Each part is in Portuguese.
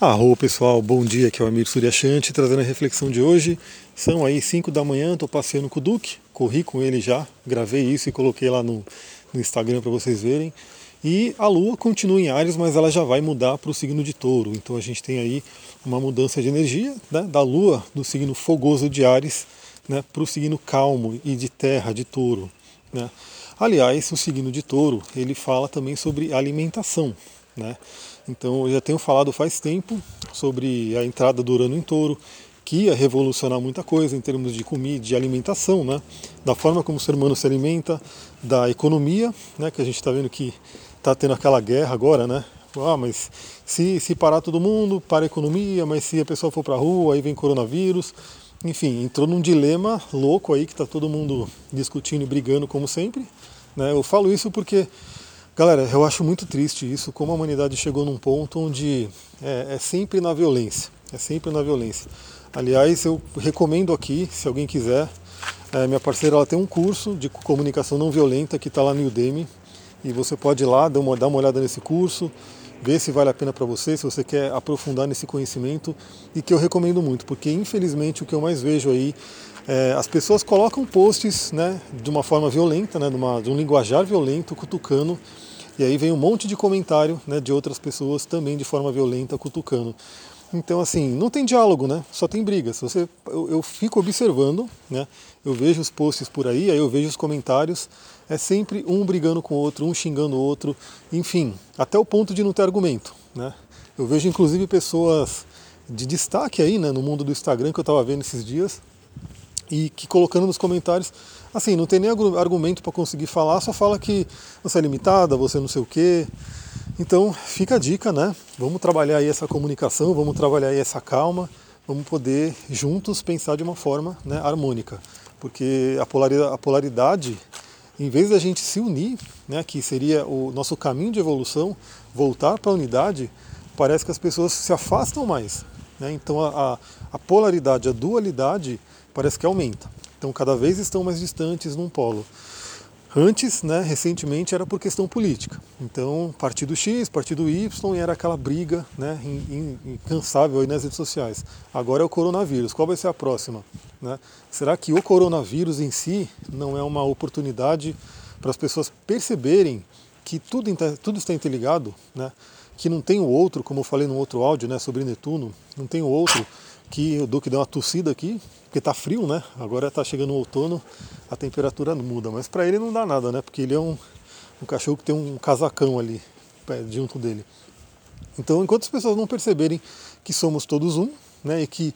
Arro pessoal, bom dia, aqui é o Amir Suryashanti trazendo a reflexão de hoje. São aí 5 da manhã, estou passeando com o Duque, corri com ele já, gravei isso e coloquei lá no, no Instagram para vocês verem. E a Lua continua em Ares, mas ela já vai mudar para o signo de Touro. Então a gente tem aí uma mudança de energia né, da Lua, do signo fogoso de Ares, né, para o signo calmo e de terra de Touro. Né. Aliás, o signo de Touro ele fala também sobre alimentação. Né? Então eu já tenho falado faz tempo sobre a entrada do Urano em Touro, que ia revolucionar muita coisa em termos de comida, de alimentação, né? da forma como o ser humano se alimenta, da economia, né? que a gente está vendo que está tendo aquela guerra agora, né? Ah, mas se, se parar todo mundo, para a economia, mas se a pessoa for para a rua, aí vem coronavírus. Enfim, entrou num dilema louco aí que está todo mundo discutindo e brigando como sempre. Né? Eu falo isso porque Galera, eu acho muito triste isso, como a humanidade chegou num ponto onde é, é, sempre na violência, é sempre na violência. Aliás, eu recomendo aqui, se alguém quiser, é, minha parceira ela tem um curso de comunicação não violenta que está lá no Udemy, e você pode ir lá, dar uma, dar uma olhada nesse curso, ver se vale a pena para você, se você quer aprofundar nesse conhecimento, e que eu recomendo muito, porque infelizmente o que eu mais vejo aí é, as pessoas colocam posts né, de uma forma violenta, né, de, uma, de um linguajar violento, cutucando, e aí vem um monte de comentário né, de outras pessoas também de forma violenta, cutucando. Então, assim, não tem diálogo, né? Só tem brigas. Você, eu, eu, fico observando, né? Eu vejo os posts por aí, aí eu vejo os comentários. É sempre um brigando com o outro, um xingando o outro, enfim, até o ponto de não ter argumento, né? Eu vejo inclusive pessoas de destaque aí, né, no mundo do Instagram que eu estava vendo esses dias, e que colocando nos comentários, assim, não tem nem argumento para conseguir falar, só fala que você é limitada, você não sei o quê. Então fica a dica, né? Vamos trabalhar aí essa comunicação, vamos trabalhar aí essa calma, vamos poder juntos pensar de uma forma né, harmônica. Porque a polaridade, a polaridade, em vez da gente se unir, né, que seria o nosso caminho de evolução, voltar para a unidade, parece que as pessoas se afastam mais. Né? Então a, a polaridade, a dualidade, parece que aumenta. Então cada vez estão mais distantes num polo. Antes, né, recentemente, era por questão política. Então, partido X, partido Y, era aquela briga né, incansável aí nas redes sociais. Agora é o coronavírus. Qual vai ser a próxima? Né? Será que o coronavírus em si não é uma oportunidade para as pessoas perceberem que tudo, tudo está interligado, né? que não tem o outro, como eu falei no outro áudio né, sobre Netuno, não tem o outro que o Duque deu uma tossida aqui, porque tá frio, né? Agora tá chegando o outono, a temperatura muda, mas para ele não dá nada, né? Porque ele é um, um cachorro que tem um casacão ali junto dele. Então, enquanto as pessoas não perceberem que somos todos um, né, e que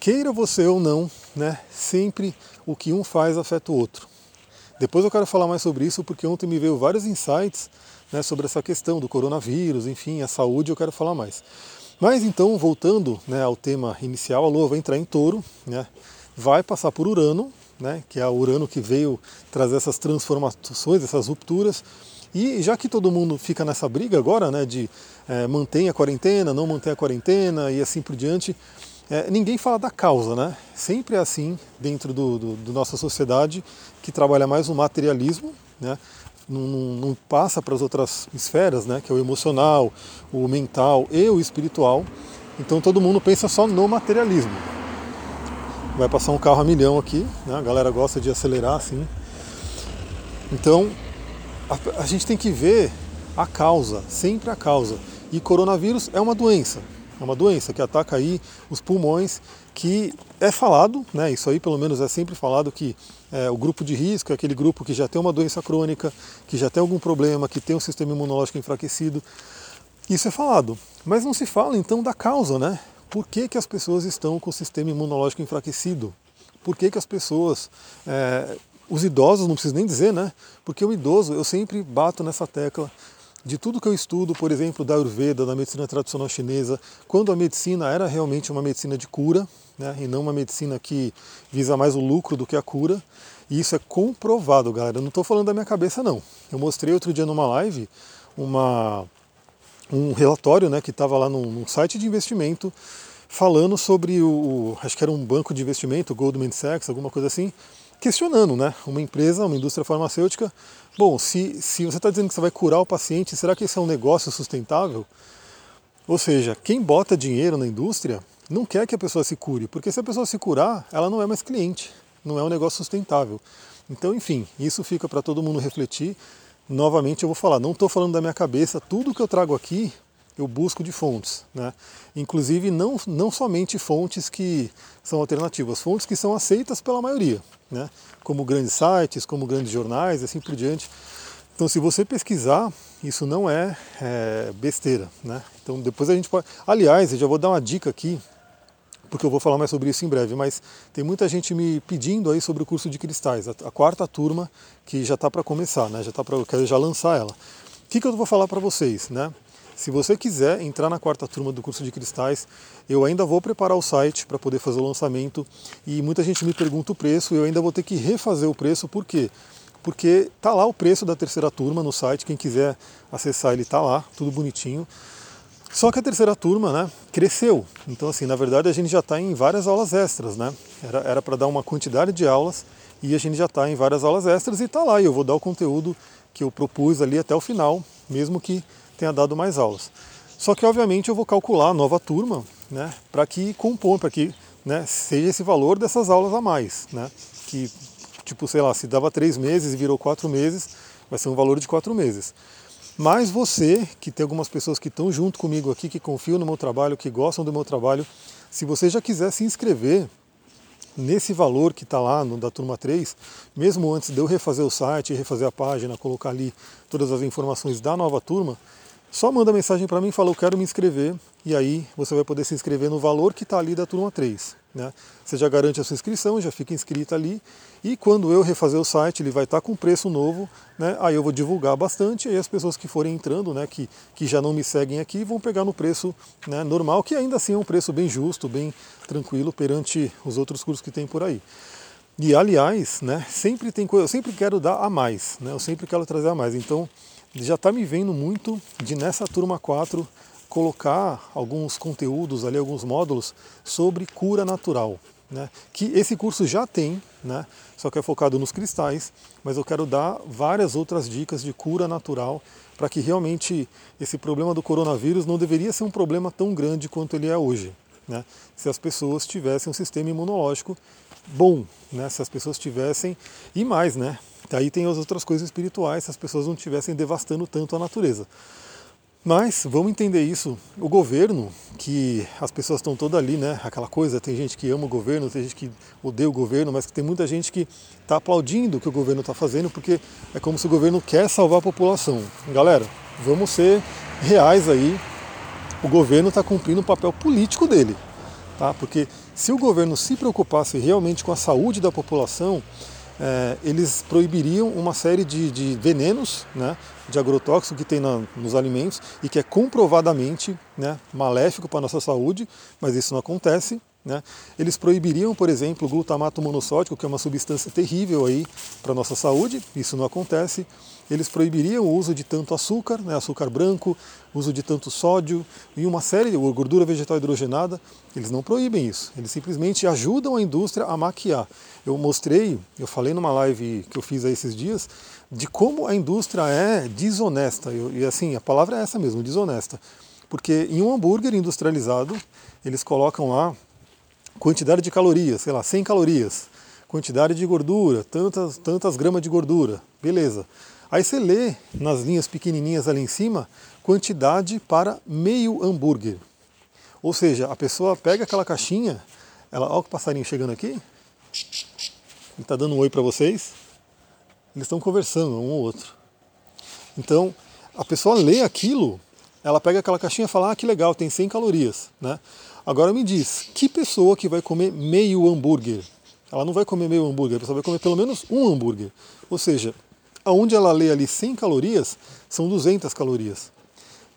queira você ou não, né, sempre o que um faz afeta o outro. Depois eu quero falar mais sobre isso porque ontem me veio vários insights né, sobre essa questão do coronavírus, enfim, a saúde, eu quero falar mais. Mas então, voltando né, ao tema inicial, a Lua vai entrar em touro, né, vai passar por Urano, né, que é o Urano que veio trazer essas transformações, essas rupturas. E já que todo mundo fica nessa briga agora, né, de é, mantém a quarentena, não mantém a quarentena e assim por diante, é, ninguém fala da causa, né? Sempre é assim dentro do, do, do nossa sociedade que trabalha mais o materialismo, né? Não, não passa para as outras esferas, né, que é o emocional, o mental e o espiritual. Então todo mundo pensa só no materialismo. Vai passar um carro a milhão aqui, né, a galera gosta de acelerar assim. Então a, a gente tem que ver a causa, sempre a causa. E coronavírus é uma doença, é uma doença que ataca aí os pulmões, que é falado, né, isso aí pelo menos é sempre falado que é, o grupo de risco é aquele grupo que já tem uma doença crônica, que já tem algum problema, que tem um sistema imunológico enfraquecido. Isso é falado. Mas não se fala então da causa, né? Por que, que as pessoas estão com o sistema imunológico enfraquecido? Por que, que as pessoas. É, os idosos, não preciso nem dizer, né? Porque o idoso, eu sempre bato nessa tecla de tudo que eu estudo, por exemplo, da Ayurveda, da medicina tradicional chinesa, quando a medicina era realmente uma medicina de cura, né, e não uma medicina que visa mais o lucro do que a cura. E isso é comprovado, galera. Eu não estou falando da minha cabeça, não. Eu mostrei outro dia numa live uma, um relatório né, que estava lá num, num, site de investimento falando sobre o, o, acho que era um banco de investimento, Goldman Sachs, alguma coisa assim, questionando, né? Uma empresa, uma indústria farmacêutica. Bom, se, se você está dizendo que você vai curar o paciente, será que isso é um negócio sustentável? Ou seja, quem bota dinheiro na indústria não quer que a pessoa se cure, porque se a pessoa se curar, ela não é mais cliente, não é um negócio sustentável. Então, enfim, isso fica para todo mundo refletir. Novamente eu vou falar, não estou falando da minha cabeça, tudo que eu trago aqui eu busco de fontes, né? Inclusive não, não somente fontes que são alternativas, fontes que são aceitas pela maioria, né? Como grandes sites, como grandes jornais, assim por diante. Então, se você pesquisar, isso não é, é besteira, né? Então, depois a gente pode. Aliás, eu já vou dar uma dica aqui porque eu vou falar mais sobre isso em breve, mas tem muita gente me pedindo aí sobre o curso de cristais, a, a quarta turma que já está para começar, né? Já está para eu quero já lançar ela. O que, que eu vou falar para vocês, né? Se você quiser entrar na quarta turma do curso de cristais, eu ainda vou preparar o site para poder fazer o lançamento e muita gente me pergunta o preço, eu ainda vou ter que refazer o preço, por quê? Porque tá lá o preço da terceira turma no site, quem quiser acessar ele tá lá, tudo bonitinho. Só que a terceira turma né, cresceu. Então, assim, na verdade a gente já está em várias aulas extras, né? Era para dar uma quantidade de aulas e a gente já está em várias aulas extras e está lá. E eu vou dar o conteúdo que eu propus ali até o final, mesmo que tenha dado mais aulas. Só que, obviamente, eu vou calcular a nova turma né, para que compõe, para que né, seja esse valor dessas aulas a mais. Né? Que, tipo, sei lá, se dava três meses e virou quatro meses, vai ser um valor de quatro meses. Mas você, que tem algumas pessoas que estão junto comigo aqui, que confiam no meu trabalho, que gostam do meu trabalho, se você já quiser se inscrever nesse valor que está lá no da turma 3, mesmo antes de eu refazer o site, refazer a página, colocar ali todas as informações da nova turma, só manda mensagem para mim e fala eu quero me inscrever e aí você vai poder se inscrever no valor que está ali da turma 3. Né? Você já garante a sua inscrição, já fica inscrita ali e quando eu refazer o site ele vai estar tá com preço novo, né? aí eu vou divulgar bastante e as pessoas que forem entrando, né, que, que já não me seguem aqui, vão pegar no preço né, normal, que ainda assim é um preço bem justo, bem tranquilo perante os outros cursos que tem por aí. E aliás, né, sempre tem coisa, eu sempre quero dar a mais, né, eu sempre quero trazer a mais. Então já está me vendo muito de nessa turma 4 colocar alguns conteúdos ali, alguns módulos sobre cura natural. Né? Que esse curso já tem, né? só que é focado nos cristais, mas eu quero dar várias outras dicas de cura natural para que realmente esse problema do coronavírus não deveria ser um problema tão grande quanto ele é hoje. Né? Se as pessoas tivessem um sistema imunológico bom, né? se as pessoas tivessem, e mais, né? Aí tem as outras coisas espirituais, se as pessoas não estivessem devastando tanto a natureza. Mas vamos entender isso. O governo, que as pessoas estão todas ali, né? Aquela coisa, tem gente que ama o governo, tem gente que odeia o governo, mas tem muita gente que está aplaudindo o que o governo está fazendo, porque é como se o governo quer salvar a população. Galera, vamos ser reais aí. O governo está cumprindo o papel político dele. Tá? Porque se o governo se preocupasse realmente com a saúde da população, é, eles proibiriam uma série de, de venenos, né, de agrotóxico que tem na, nos alimentos e que é comprovadamente né, maléfico para a nossa saúde, mas isso não acontece. Né? Eles proibiriam, por exemplo, o glutamato monossódico, que é uma substância terrível para a nossa saúde, isso não acontece. Eles proibiriam o uso de tanto açúcar, né, açúcar branco, uso de tanto sódio e uma série de gordura vegetal hidrogenada. Eles não proíbem isso, eles simplesmente ajudam a indústria a maquiar. Eu mostrei, eu falei numa live que eu fiz aí esses dias, de como a indústria é desonesta. e assim, a palavra é essa mesmo, desonesta. Porque em um hambúrguer industrializado, eles colocam lá quantidade de calorias, sei lá, 100 calorias, quantidade de gordura, tantas, tantas gramas de gordura, beleza. Aí você lê nas linhas pequenininhas ali em cima, quantidade para meio hambúrguer. Ou seja, a pessoa pega aquela caixinha, ela, olha o passarinho chegando aqui, ele está dando um oi para vocês, eles estão conversando um ou outro. Então, a pessoa lê aquilo, ela pega aquela caixinha e fala, ah, que legal, tem 100 calorias, né? Agora me diz, que pessoa que vai comer meio hambúrguer? Ela não vai comer meio hambúrguer, a pessoa vai comer pelo menos um hambúrguer. Ou seja, aonde ela lê ali 100 calorias, são 200 calorias.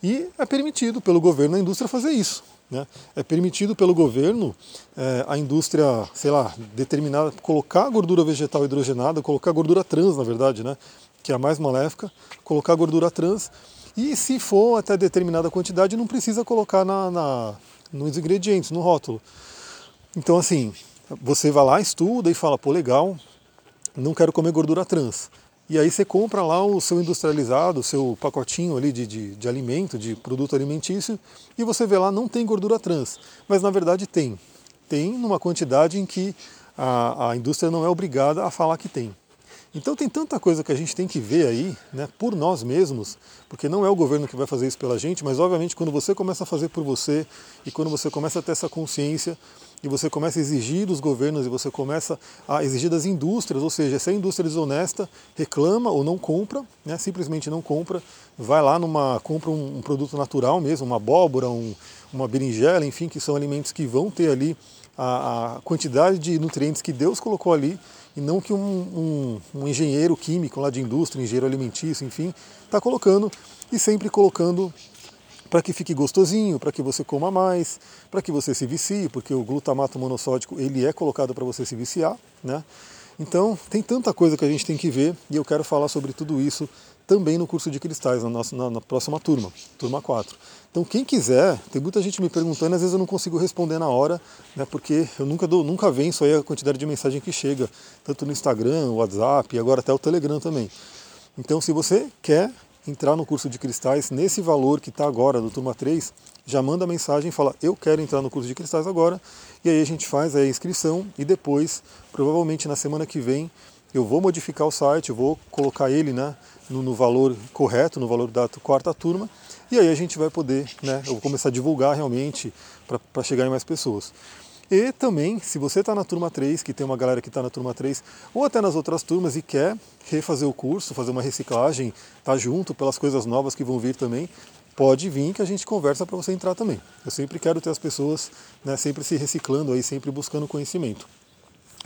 E é permitido pelo governo a indústria fazer isso. Né? É permitido pelo governo é, a indústria, sei lá, determinada, colocar gordura vegetal hidrogenada, colocar gordura trans, na verdade, né? que é a mais maléfica, colocar gordura trans, e se for até determinada quantidade, não precisa colocar na, na nos ingredientes, no rótulo. Então, assim, você vai lá, estuda e fala, pô, legal, não quero comer gordura trans. E aí você compra lá o seu industrializado, o seu pacotinho ali de, de, de alimento, de produto alimentício, e você vê lá não tem gordura trans. Mas na verdade tem. Tem numa quantidade em que a, a indústria não é obrigada a falar que tem. Então tem tanta coisa que a gente tem que ver aí, né, por nós mesmos, porque não é o governo que vai fazer isso pela gente, mas obviamente quando você começa a fazer por você e quando você começa a ter essa consciência e você começa a exigir dos governos e você começa a exigir das indústrias, ou seja, se a indústria desonesta reclama ou não compra, né, simplesmente não compra, vai lá numa compra um, um produto natural mesmo, uma abóbora, um, uma berinjela, enfim, que são alimentos que vão ter ali a, a quantidade de nutrientes que Deus colocou ali e não que um, um, um engenheiro químico lá de indústria, engenheiro alimentício, enfim, está colocando e sempre colocando para que fique gostosinho, para que você coma mais, para que você se vicie, porque o glutamato monossódico ele é colocado para você se viciar, né? Então tem tanta coisa que a gente tem que ver e eu quero falar sobre tudo isso também no curso de cristais, na, nossa, na, na próxima turma, turma 4. Então quem quiser, tem muita gente me perguntando, às vezes eu não consigo responder na hora, né, porque eu nunca, dou, nunca venço aí a quantidade de mensagem que chega, tanto no Instagram, WhatsApp e agora até o Telegram também. Então se você quer entrar no curso de cristais nesse valor que está agora do turma 3, já manda mensagem fala eu quero entrar no curso de cristais agora, e aí a gente faz a inscrição e depois, provavelmente na semana que vem, eu vou modificar o site, vou colocar ele né, no, no valor correto, no valor da quarta turma, e aí a gente vai poder, né, eu vou começar a divulgar realmente para chegar em mais pessoas. E também, se você está na turma 3, que tem uma galera que está na turma 3, ou até nas outras turmas e quer refazer o curso, fazer uma reciclagem, tá junto pelas coisas novas que vão vir também, pode vir que a gente conversa para você entrar também. Eu sempre quero ter as pessoas né, sempre se reciclando aí, sempre buscando conhecimento.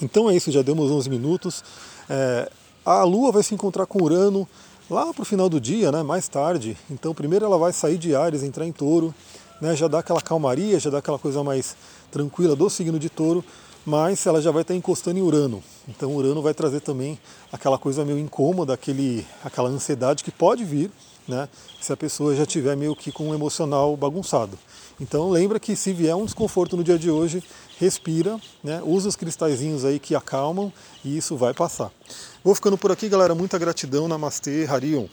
Então é isso, já demos 11 minutos. É, a Lua vai se encontrar com Urano lá para o final do dia, né, mais tarde. Então, primeiro ela vai sair de Ares, entrar em Touro, né, já dá aquela calmaria, já dá aquela coisa mais tranquila do signo de Touro, mas ela já vai estar encostando em Urano. Então, Urano vai trazer também aquela coisa meio incômoda, aquele, aquela ansiedade que pode vir, né, se a pessoa já tiver meio que com um emocional bagunçado. Então, lembra que se vier um desconforto no dia de hoje, respira, né, usa os cristalzinhos aí que acalmam e isso vai passar. Vou ficando por aqui, galera. Muita gratidão. Namastê, Harion.